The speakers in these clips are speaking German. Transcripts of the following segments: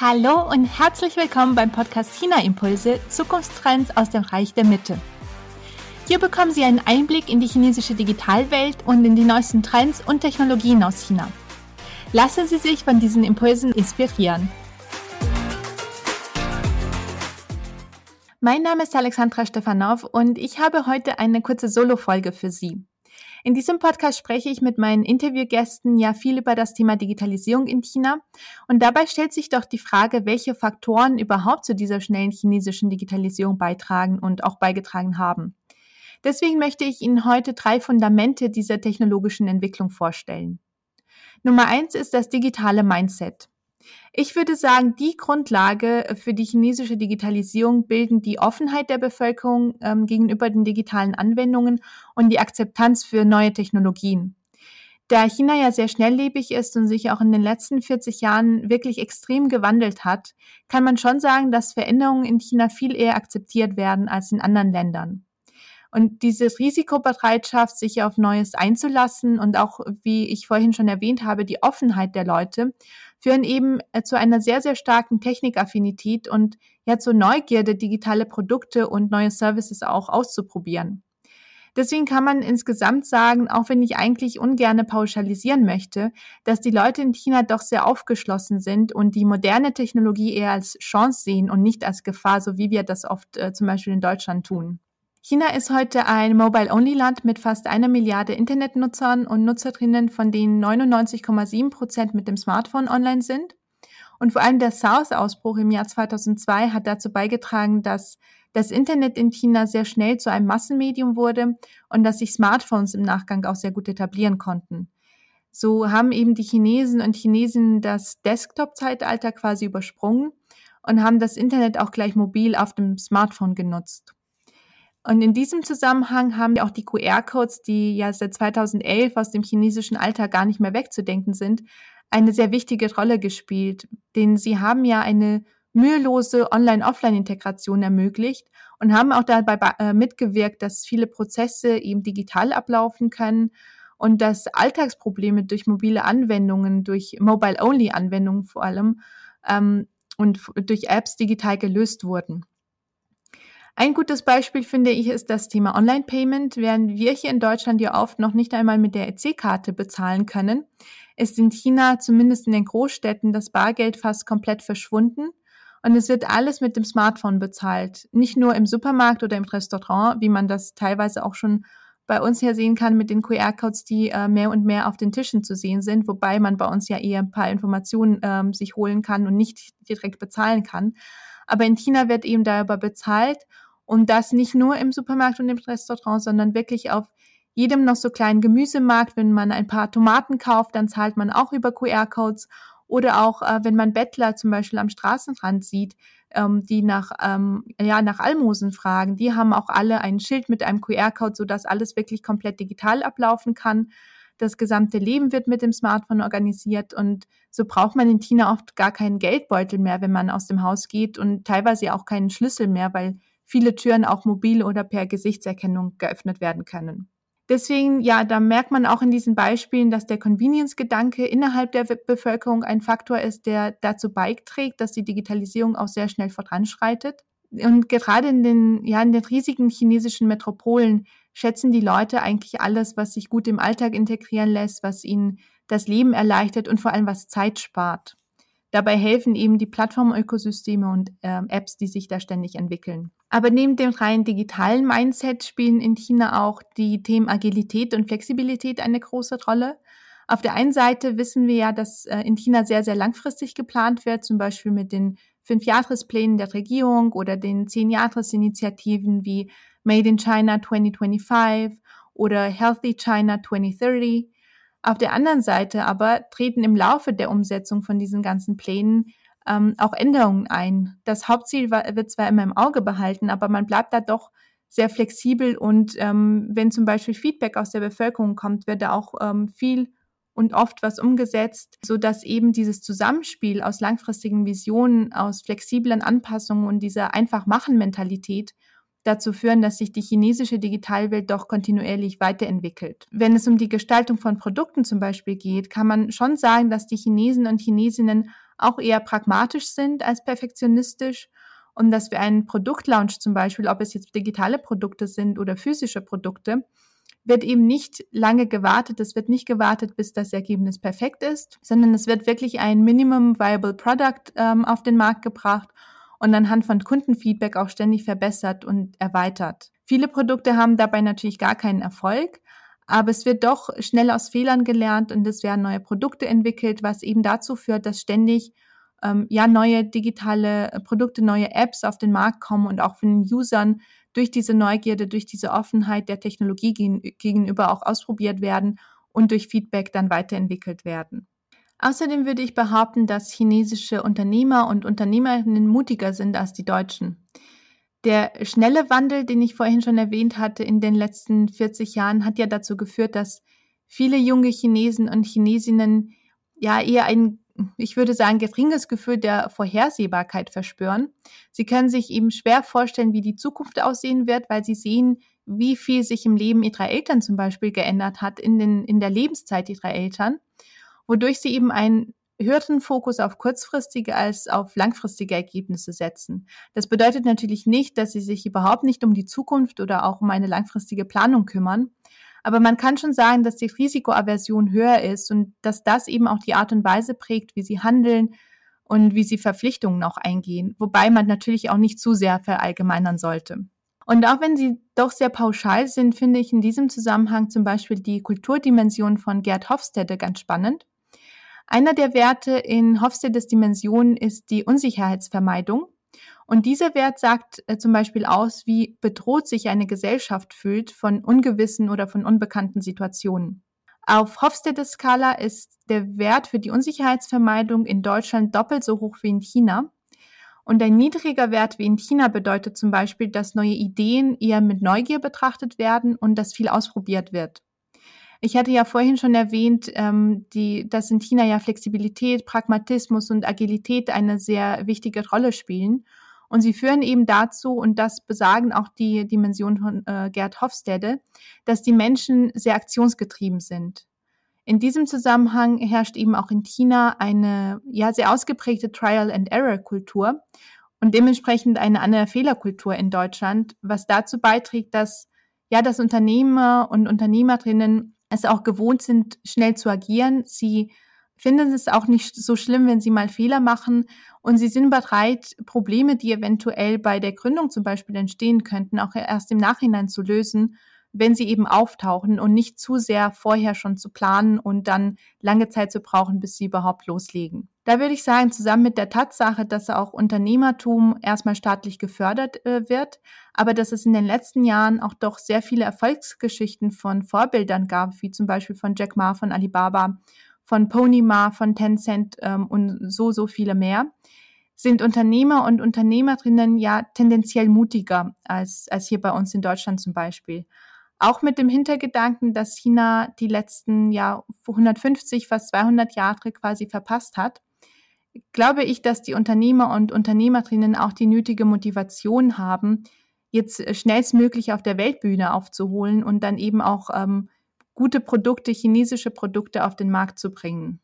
Hallo und herzlich willkommen beim Podcast China Impulse Zukunftstrends aus dem Reich der Mitte. Hier bekommen Sie einen Einblick in die chinesische Digitalwelt und in die neuesten Trends und Technologien aus China. Lassen Sie sich von diesen Impulsen inspirieren. Mein Name ist Alexandra Stefanov und ich habe heute eine kurze Solo-Folge für Sie. In diesem Podcast spreche ich mit meinen Interviewgästen ja viel über das Thema Digitalisierung in China. Und dabei stellt sich doch die Frage, welche Faktoren überhaupt zu dieser schnellen chinesischen Digitalisierung beitragen und auch beigetragen haben. Deswegen möchte ich Ihnen heute drei Fundamente dieser technologischen Entwicklung vorstellen. Nummer eins ist das digitale Mindset. Ich würde sagen, die Grundlage für die chinesische Digitalisierung bilden die Offenheit der Bevölkerung ähm, gegenüber den digitalen Anwendungen und die Akzeptanz für neue Technologien. Da China ja sehr schnelllebig ist und sich auch in den letzten 40 Jahren wirklich extrem gewandelt hat, kann man schon sagen, dass Veränderungen in China viel eher akzeptiert werden als in anderen Ländern. Und diese Risikobereitschaft, sich auf Neues einzulassen und auch, wie ich vorhin schon erwähnt habe, die Offenheit der Leute, führen eben äh, zu einer sehr, sehr starken Technikaffinität und ja zur Neugierde, digitale Produkte und neue Services auch auszuprobieren. Deswegen kann man insgesamt sagen, auch wenn ich eigentlich ungerne pauschalisieren möchte, dass die Leute in China doch sehr aufgeschlossen sind und die moderne Technologie eher als Chance sehen und nicht als Gefahr, so wie wir das oft äh, zum Beispiel in Deutschland tun. China ist heute ein Mobile-Only-Land mit fast einer Milliarde Internetnutzern und Nutzerinnen, von denen 99,7 Prozent mit dem Smartphone online sind. Und vor allem der SARS-Ausbruch im Jahr 2002 hat dazu beigetragen, dass das Internet in China sehr schnell zu einem Massenmedium wurde und dass sich Smartphones im Nachgang auch sehr gut etablieren konnten. So haben eben die Chinesen und Chinesinnen das Desktop-Zeitalter quasi übersprungen und haben das Internet auch gleich mobil auf dem Smartphone genutzt. Und in diesem Zusammenhang haben auch die QR-Codes, die ja seit 2011 aus dem chinesischen Alltag gar nicht mehr wegzudenken sind, eine sehr wichtige Rolle gespielt. Denn sie haben ja eine mühelose Online-Offline-Integration ermöglicht und haben auch dabei äh, mitgewirkt, dass viele Prozesse eben digital ablaufen können und dass Alltagsprobleme durch mobile Anwendungen, durch Mobile-Only-Anwendungen vor allem ähm, und durch Apps digital gelöst wurden. Ein gutes Beispiel finde ich ist das Thema Online-Payment. Während wir hier in Deutschland ja oft noch nicht einmal mit der EC-Karte bezahlen können, ist in China zumindest in den Großstädten das Bargeld fast komplett verschwunden und es wird alles mit dem Smartphone bezahlt. Nicht nur im Supermarkt oder im Restaurant, wie man das teilweise auch schon bei uns hier sehen kann mit den QR-Codes, die äh, mehr und mehr auf den Tischen zu sehen sind, wobei man bei uns ja eher ein paar Informationen ähm, sich holen kann und nicht direkt bezahlen kann. Aber in China wird eben darüber bezahlt und das nicht nur im Supermarkt und im Restaurant, sondern wirklich auf jedem noch so kleinen Gemüsemarkt. Wenn man ein paar Tomaten kauft, dann zahlt man auch über QR-Codes. Oder auch, äh, wenn man Bettler zum Beispiel am Straßenrand sieht, ähm, die nach, ähm, ja, nach Almosen fragen, die haben auch alle ein Schild mit einem QR-Code, sodass alles wirklich komplett digital ablaufen kann. Das gesamte Leben wird mit dem Smartphone organisiert und so braucht man in China oft gar keinen Geldbeutel mehr, wenn man aus dem Haus geht und teilweise auch keinen Schlüssel mehr, weil viele Türen auch mobil oder per Gesichtserkennung geöffnet werden können. Deswegen, ja, da merkt man auch in diesen Beispielen, dass der Convenience-Gedanke innerhalb der Bevölkerung ein Faktor ist, der dazu beiträgt, dass die Digitalisierung auch sehr schnell voranschreitet. Und gerade in den, ja, in den riesigen chinesischen Metropolen schätzen die Leute eigentlich alles, was sich gut im Alltag integrieren lässt, was ihnen das Leben erleichtert und vor allem was Zeit spart. Dabei helfen eben die Plattformökosysteme und äh, Apps, die sich da ständig entwickeln. Aber neben dem rein digitalen Mindset spielen in China auch die Themen Agilität und Flexibilität eine große Rolle. Auf der einen Seite wissen wir ja, dass äh, in China sehr, sehr langfristig geplant wird, zum Beispiel mit den Fünfjahresplänen der Regierung oder den Zehnjahresinitiativen wie Made in China 2025 oder Healthy China 2030. Auf der anderen Seite aber treten im Laufe der Umsetzung von diesen ganzen Plänen ähm, auch Änderungen ein. Das Hauptziel wird zwar immer im Auge behalten, aber man bleibt da doch sehr flexibel und ähm, wenn zum Beispiel Feedback aus der Bevölkerung kommt, wird da auch ähm, viel und oft was umgesetzt, so dass eben dieses Zusammenspiel aus langfristigen Visionen, aus flexiblen Anpassungen und dieser Einfach-Machen-Mentalität dazu führen, dass sich die chinesische Digitalwelt doch kontinuierlich weiterentwickelt. Wenn es um die Gestaltung von Produkten zum Beispiel geht, kann man schon sagen, dass die Chinesen und Chinesinnen auch eher pragmatisch sind als perfektionistisch und dass wir einen Produktlaunch zum Beispiel, ob es jetzt digitale Produkte sind oder physische Produkte, wird eben nicht lange gewartet. Es wird nicht gewartet, bis das Ergebnis perfekt ist, sondern es wird wirklich ein Minimum Viable Product ähm, auf den Markt gebracht und anhand von Kundenfeedback auch ständig verbessert und erweitert. Viele Produkte haben dabei natürlich gar keinen Erfolg, aber es wird doch schnell aus Fehlern gelernt und es werden neue Produkte entwickelt, was eben dazu führt, dass ständig ähm, ja neue digitale Produkte, neue Apps auf den Markt kommen und auch von den Usern durch diese Neugierde, durch diese Offenheit der Technologie gegenüber auch ausprobiert werden und durch Feedback dann weiterentwickelt werden. Außerdem würde ich behaupten, dass chinesische Unternehmer und Unternehmerinnen mutiger sind als die Deutschen. Der schnelle Wandel, den ich vorhin schon erwähnt hatte in den letzten 40 Jahren, hat ja dazu geführt, dass viele junge Chinesen und Chinesinnen ja eher ein ich würde sagen, geringes Gefühl der Vorhersehbarkeit verspüren. Sie können sich eben schwer vorstellen, wie die Zukunft aussehen wird, weil sie sehen, wie viel sich im Leben ihrer Eltern zum Beispiel geändert hat in, den, in der Lebenszeit ihrer Eltern, wodurch sie eben einen höheren Fokus auf kurzfristige als auf langfristige Ergebnisse setzen. Das bedeutet natürlich nicht, dass sie sich überhaupt nicht um die Zukunft oder auch um eine langfristige Planung kümmern, aber man kann schon sagen, dass die Risikoaversion höher ist und dass das eben auch die Art und Weise prägt, wie sie handeln und wie sie Verpflichtungen auch eingehen, wobei man natürlich auch nicht zu sehr verallgemeinern sollte. Und auch wenn sie doch sehr pauschal sind, finde ich in diesem Zusammenhang zum Beispiel die Kulturdimension von Gerd Hofstede ganz spannend. Einer der Werte in Hofstedes Dimension ist die Unsicherheitsvermeidung. Und dieser Wert sagt äh, zum Beispiel aus, wie bedroht sich eine Gesellschaft fühlt von ungewissen oder von unbekannten Situationen. Auf Hofstedes Skala ist der Wert für die Unsicherheitsvermeidung in Deutschland doppelt so hoch wie in China. Und ein niedriger Wert wie in China bedeutet zum Beispiel, dass neue Ideen eher mit Neugier betrachtet werden und dass viel ausprobiert wird. Ich hatte ja vorhin schon erwähnt, ähm, die, dass in China ja Flexibilität, Pragmatismus und Agilität eine sehr wichtige Rolle spielen. Und sie führen eben dazu, und das besagen auch die Dimensionen von äh, Gerd Hofstede, dass die Menschen sehr aktionsgetrieben sind. In diesem Zusammenhang herrscht eben auch in China eine ja sehr ausgeprägte Trial-and-Error-Kultur und dementsprechend eine andere Fehlerkultur in Deutschland, was dazu beiträgt, dass ja, dass Unternehmer und Unternehmerinnen es auch gewohnt sind, schnell zu agieren. Sie finden es auch nicht so schlimm, wenn sie mal Fehler machen und sie sind bereit, Probleme, die eventuell bei der Gründung zum Beispiel entstehen könnten, auch erst im Nachhinein zu lösen, wenn sie eben auftauchen und nicht zu sehr vorher schon zu planen und dann lange Zeit zu brauchen, bis sie überhaupt loslegen. Da würde ich sagen, zusammen mit der Tatsache, dass auch Unternehmertum erstmal staatlich gefördert äh, wird, aber dass es in den letzten Jahren auch doch sehr viele Erfolgsgeschichten von Vorbildern gab, wie zum Beispiel von Jack Ma von Alibaba von Ponyma, von Tencent ähm, und so, so viele mehr, sind Unternehmer und Unternehmerinnen ja tendenziell mutiger als, als hier bei uns in Deutschland zum Beispiel. Auch mit dem Hintergedanken, dass China die letzten ja 150, fast 200 Jahre quasi verpasst hat, glaube ich, dass die Unternehmer und Unternehmerinnen auch die nötige Motivation haben, jetzt schnellstmöglich auf der Weltbühne aufzuholen und dann eben auch ähm, gute Produkte, chinesische Produkte auf den Markt zu bringen.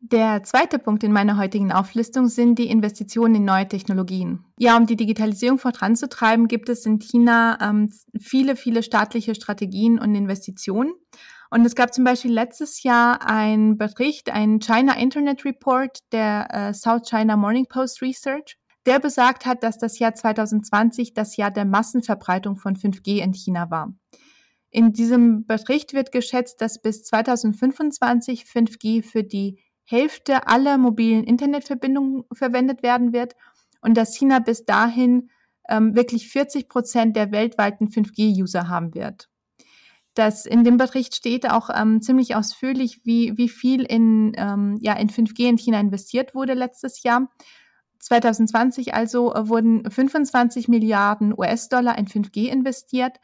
Der zweite Punkt in meiner heutigen Auflistung sind die Investitionen in neue Technologien. Ja, um die Digitalisierung voranzutreiben, gibt es in China ähm, viele, viele staatliche Strategien und Investitionen. Und es gab zum Beispiel letztes Jahr einen Bericht, einen China Internet Report der äh, South China Morning Post Research, der besagt hat, dass das Jahr 2020 das Jahr der Massenverbreitung von 5G in China war. In diesem Bericht wird geschätzt, dass bis 2025 5G für die Hälfte aller mobilen Internetverbindungen verwendet werden wird und dass China bis dahin ähm, wirklich 40 Prozent der weltweiten 5G-User haben wird. Das in dem Bericht steht auch ähm, ziemlich ausführlich, wie, wie viel in, ähm, ja, in 5G in China investiert wurde letztes Jahr. 2020 also äh, wurden 25 Milliarden US-Dollar in 5G investiert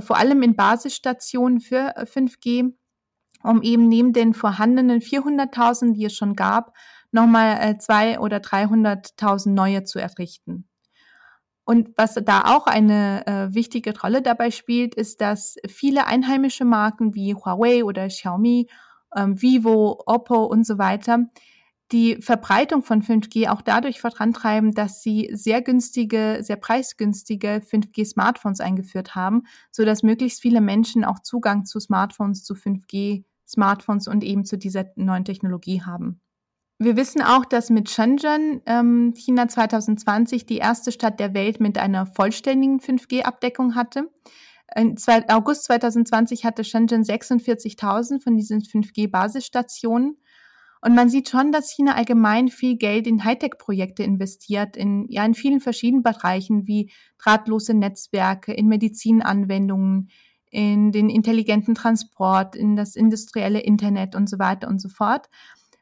vor allem in Basisstationen für 5G, äh, um eben neben den vorhandenen 400.000, die es schon gab, nochmal äh, zwei oder 300.000 neue zu errichten. Und was da auch eine äh, wichtige Rolle dabei spielt, ist, dass viele einheimische Marken wie Huawei oder Xiaomi, ähm, Vivo, Oppo und so weiter die Verbreitung von 5G auch dadurch vorantreiben, dass sie sehr günstige, sehr preisgünstige 5G-Smartphones eingeführt haben, so dass möglichst viele Menschen auch Zugang zu Smartphones, zu 5G-Smartphones und eben zu dieser neuen Technologie haben. Wir wissen auch, dass mit Shenzhen ähm, China 2020 die erste Stadt der Welt mit einer vollständigen 5G-Abdeckung hatte. In August 2020 hatte Shenzhen 46.000 von diesen 5G-Basisstationen und man sieht schon, dass China allgemein viel Geld in Hightech-Projekte investiert, in, ja, in vielen verschiedenen Bereichen wie drahtlose Netzwerke, in Medizinanwendungen, in den intelligenten Transport, in das industrielle Internet und so weiter und so fort,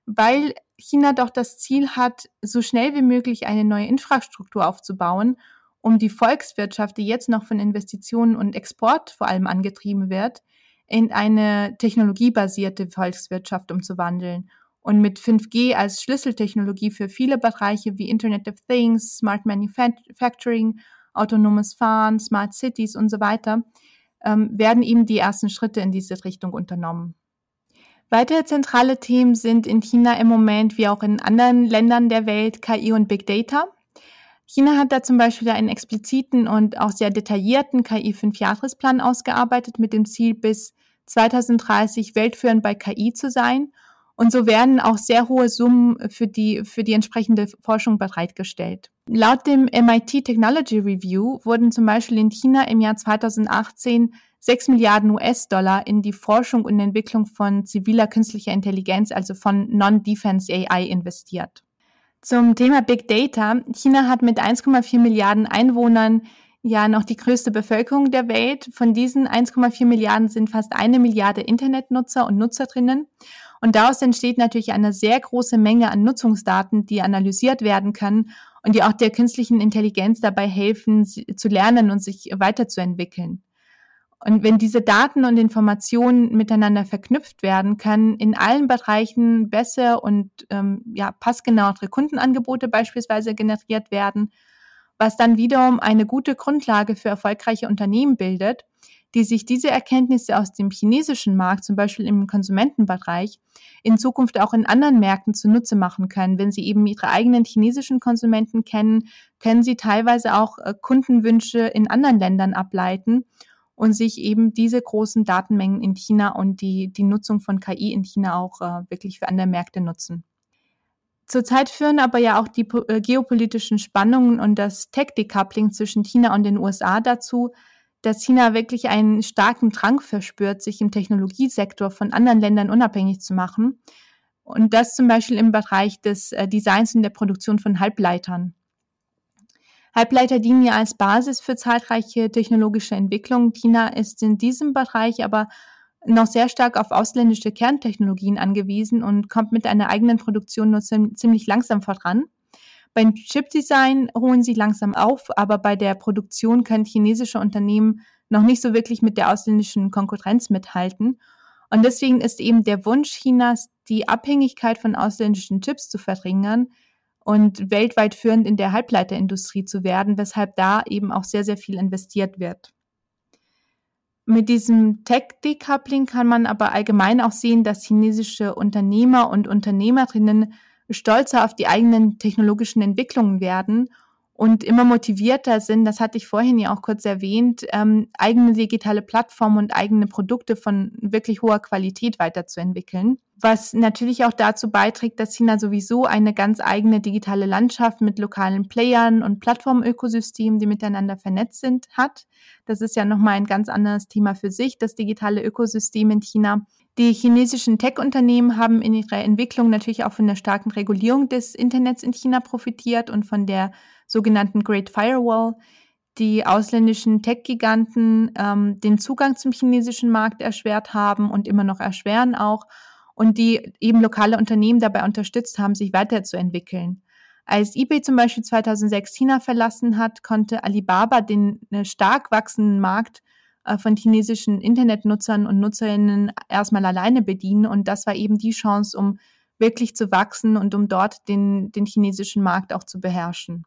weil China doch das Ziel hat, so schnell wie möglich eine neue Infrastruktur aufzubauen, um die Volkswirtschaft, die jetzt noch von Investitionen und Export vor allem angetrieben wird, in eine technologiebasierte Volkswirtschaft umzuwandeln und mit 5G als Schlüsseltechnologie für viele Bereiche wie Internet of Things, Smart Manufacturing, autonomes Fahren, Smart Cities und so weiter, ähm, werden eben die ersten Schritte in diese Richtung unternommen. Weitere zentrale Themen sind in China im Moment wie auch in anderen Ländern der Welt KI und Big Data. China hat da zum Beispiel einen expliziten und auch sehr detaillierten KI-Fünfjahresplan ausgearbeitet mit dem Ziel, bis 2030 weltführend bei KI zu sein und so werden auch sehr hohe Summen für die, für die entsprechende Forschung bereitgestellt. Laut dem MIT Technology Review wurden zum Beispiel in China im Jahr 2018 6 Milliarden US-Dollar in die Forschung und Entwicklung von ziviler künstlicher Intelligenz, also von Non-Defense AI, investiert. Zum Thema Big Data. China hat mit 1,4 Milliarden Einwohnern ja noch die größte Bevölkerung der Welt. Von diesen 1,4 Milliarden sind fast eine Milliarde Internetnutzer und Nutzerinnen. Und daraus entsteht natürlich eine sehr große Menge an Nutzungsdaten, die analysiert werden können und die auch der künstlichen Intelligenz dabei helfen, zu lernen und sich weiterzuentwickeln. Und wenn diese Daten und Informationen miteinander verknüpft werden, können in allen Bereichen besser und ähm, ja, passgenauere Kundenangebote beispielsweise generiert werden, was dann wiederum eine gute Grundlage für erfolgreiche Unternehmen bildet die sich diese Erkenntnisse aus dem chinesischen Markt, zum Beispiel im Konsumentenbereich, in Zukunft auch in anderen Märkten zunutze machen können. Wenn sie eben ihre eigenen chinesischen Konsumenten kennen, können sie teilweise auch äh, Kundenwünsche in anderen Ländern ableiten und sich eben diese großen Datenmengen in China und die, die Nutzung von KI in China auch äh, wirklich für andere Märkte nutzen. Zurzeit führen aber ja auch die äh, geopolitischen Spannungen und das Tech-Decoupling zwischen China und den USA dazu, dass China wirklich einen starken Drang verspürt, sich im Technologiesektor von anderen Ländern unabhängig zu machen. Und das zum Beispiel im Bereich des äh, Designs und der Produktion von Halbleitern. Halbleiter dienen ja als Basis für zahlreiche technologische Entwicklungen. China ist in diesem Bereich aber noch sehr stark auf ausländische Kerntechnologien angewiesen und kommt mit einer eigenen Produktion nur ziemlich langsam voran. Beim Chipdesign holen sie langsam auf, aber bei der Produktion können chinesische Unternehmen noch nicht so wirklich mit der ausländischen Konkurrenz mithalten. Und deswegen ist eben der Wunsch Chinas, die Abhängigkeit von ausländischen Chips zu verringern und weltweit führend in der Halbleiterindustrie zu werden, weshalb da eben auch sehr, sehr viel investiert wird. Mit diesem Tech-Decoupling kann man aber allgemein auch sehen, dass chinesische Unternehmer und Unternehmerinnen stolzer auf die eigenen technologischen Entwicklungen werden und immer motivierter sind, das hatte ich vorhin ja auch kurz erwähnt, ähm, eigene digitale Plattformen und eigene Produkte von wirklich hoher Qualität weiterzuentwickeln. Was natürlich auch dazu beiträgt, dass China sowieso eine ganz eigene digitale Landschaft mit lokalen Playern und Plattformökosystemen, die miteinander vernetzt sind, hat. Das ist ja nochmal ein ganz anderes Thema für sich, das digitale Ökosystem in China. Die chinesischen Tech-Unternehmen haben in ihrer Entwicklung natürlich auch von der starken Regulierung des Internets in China profitiert und von der sogenannten Great Firewall, die ausländischen Tech-Giganten ähm, den Zugang zum chinesischen Markt erschwert haben und immer noch erschweren auch und die eben lokale Unternehmen dabei unterstützt haben, sich weiterzuentwickeln. Als eBay zum Beispiel 2006 China verlassen hat, konnte Alibaba den äh, stark wachsenden Markt von chinesischen Internetnutzern und Nutzerinnen erstmal alleine bedienen. Und das war eben die Chance, um wirklich zu wachsen und um dort den, den chinesischen Markt auch zu beherrschen.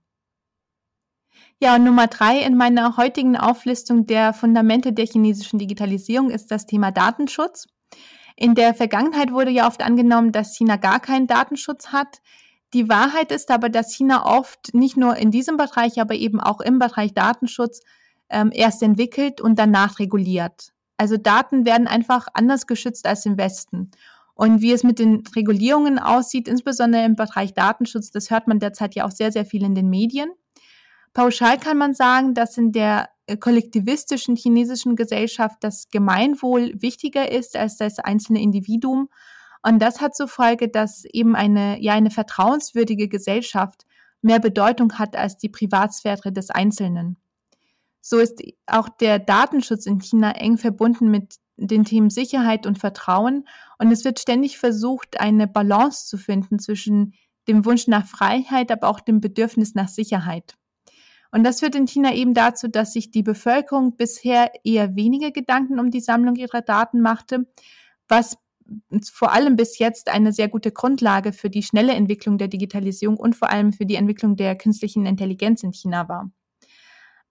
Ja, und Nummer drei in meiner heutigen Auflistung der Fundamente der chinesischen Digitalisierung ist das Thema Datenschutz. In der Vergangenheit wurde ja oft angenommen, dass China gar keinen Datenschutz hat. Die Wahrheit ist aber, dass China oft nicht nur in diesem Bereich, aber eben auch im Bereich Datenschutz ähm, erst entwickelt und danach reguliert. Also Daten werden einfach anders geschützt als im Westen. Und wie es mit den Regulierungen aussieht, insbesondere im Bereich Datenschutz, das hört man derzeit ja auch sehr, sehr viel in den Medien. Pauschal kann man sagen, dass in der äh, kollektivistischen chinesischen Gesellschaft das Gemeinwohl wichtiger ist als das einzelne Individuum. Und das hat zur Folge, dass eben eine, ja, eine vertrauenswürdige Gesellschaft mehr Bedeutung hat als die Privatsphäre des Einzelnen. So ist auch der Datenschutz in China eng verbunden mit den Themen Sicherheit und Vertrauen. Und es wird ständig versucht, eine Balance zu finden zwischen dem Wunsch nach Freiheit, aber auch dem Bedürfnis nach Sicherheit. Und das führt in China eben dazu, dass sich die Bevölkerung bisher eher weniger Gedanken um die Sammlung ihrer Daten machte, was vor allem bis jetzt eine sehr gute Grundlage für die schnelle Entwicklung der Digitalisierung und vor allem für die Entwicklung der künstlichen Intelligenz in China war.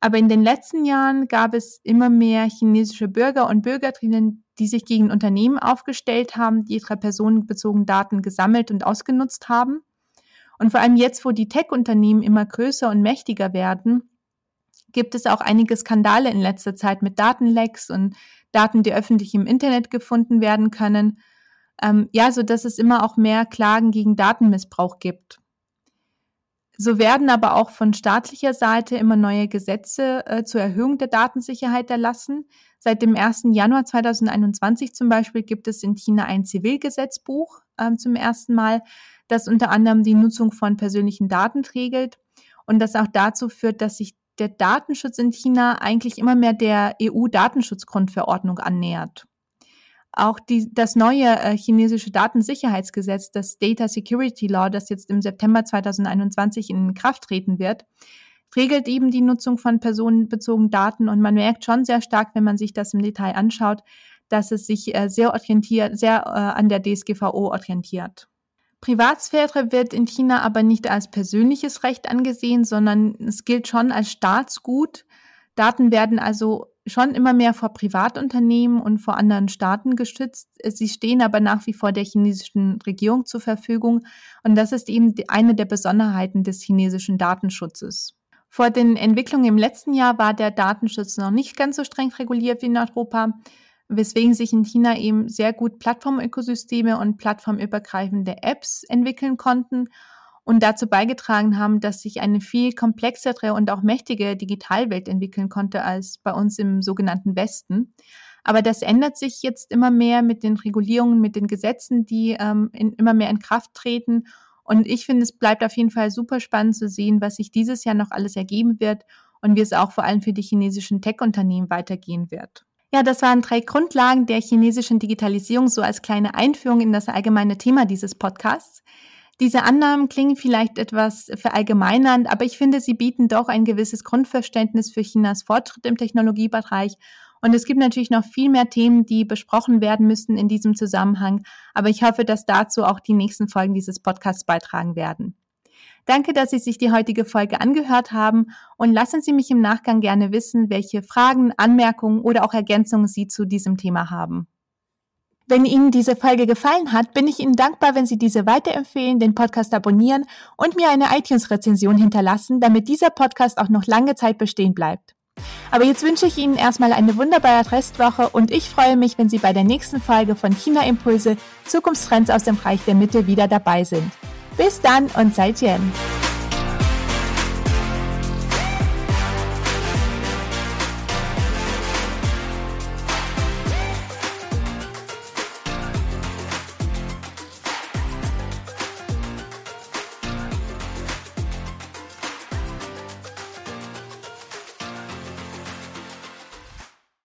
Aber in den letzten Jahren gab es immer mehr chinesische Bürger und Bürgerinnen, die sich gegen Unternehmen aufgestellt haben, die ihre personenbezogenen Daten gesammelt und ausgenutzt haben. Und vor allem jetzt, wo die Tech-Unternehmen immer größer und mächtiger werden, gibt es auch einige Skandale in letzter Zeit mit Datenlecks und Daten, die öffentlich im Internet gefunden werden können. Ähm, ja, so dass es immer auch mehr Klagen gegen Datenmissbrauch gibt. So werden aber auch von staatlicher Seite immer neue Gesetze äh, zur Erhöhung der Datensicherheit erlassen. Seit dem 1. Januar 2021 zum Beispiel gibt es in China ein Zivilgesetzbuch äh, zum ersten Mal, das unter anderem die Nutzung von persönlichen Daten regelt und das auch dazu führt, dass sich der Datenschutz in China eigentlich immer mehr der EU-Datenschutzgrundverordnung annähert. Auch die, das neue äh, chinesische Datensicherheitsgesetz, das Data Security Law, das jetzt im September 2021 in Kraft treten wird, regelt eben die Nutzung von personenbezogenen Daten und man merkt schon sehr stark, wenn man sich das im Detail anschaut, dass es sich äh, sehr orientiert, sehr äh, an der DSGVO orientiert. Privatsphäre wird in China aber nicht als persönliches Recht angesehen, sondern es gilt schon als Staatsgut. Daten werden also schon immer mehr vor Privatunternehmen und vor anderen Staaten geschützt. Sie stehen aber nach wie vor der chinesischen Regierung zur Verfügung. Und das ist eben eine der Besonderheiten des chinesischen Datenschutzes. Vor den Entwicklungen im letzten Jahr war der Datenschutz noch nicht ganz so streng reguliert wie in Europa, weswegen sich in China eben sehr gut Plattformökosysteme und plattformübergreifende Apps entwickeln konnten und dazu beigetragen haben, dass sich eine viel komplexere und auch mächtige Digitalwelt entwickeln konnte als bei uns im sogenannten Westen. Aber das ändert sich jetzt immer mehr mit den Regulierungen, mit den Gesetzen, die ähm, in, immer mehr in Kraft treten. Und ich finde, es bleibt auf jeden Fall super spannend zu sehen, was sich dieses Jahr noch alles ergeben wird und wie es auch vor allem für die chinesischen Tech-Unternehmen weitergehen wird. Ja, das waren drei Grundlagen der chinesischen Digitalisierung, so als kleine Einführung in das allgemeine Thema dieses Podcasts. Diese Annahmen klingen vielleicht etwas verallgemeinernd, aber ich finde, sie bieten doch ein gewisses Grundverständnis für Chinas Fortschritt im Technologiebereich. Und es gibt natürlich noch viel mehr Themen, die besprochen werden müssen in diesem Zusammenhang. Aber ich hoffe, dass dazu auch die nächsten Folgen dieses Podcasts beitragen werden. Danke, dass Sie sich die heutige Folge angehört haben und lassen Sie mich im Nachgang gerne wissen, welche Fragen, Anmerkungen oder auch Ergänzungen Sie zu diesem Thema haben. Wenn Ihnen diese Folge gefallen hat, bin ich Ihnen dankbar, wenn Sie diese weiterempfehlen, den Podcast abonnieren und mir eine iTunes-Rezension hinterlassen, damit dieser Podcast auch noch lange Zeit bestehen bleibt. Aber jetzt wünsche ich Ihnen erstmal eine wunderbare Restwoche und ich freue mich, wenn Sie bei der nächsten Folge von China Impulse Zukunftstrends aus dem Reich der Mitte wieder dabei sind. Bis dann und seid Jen.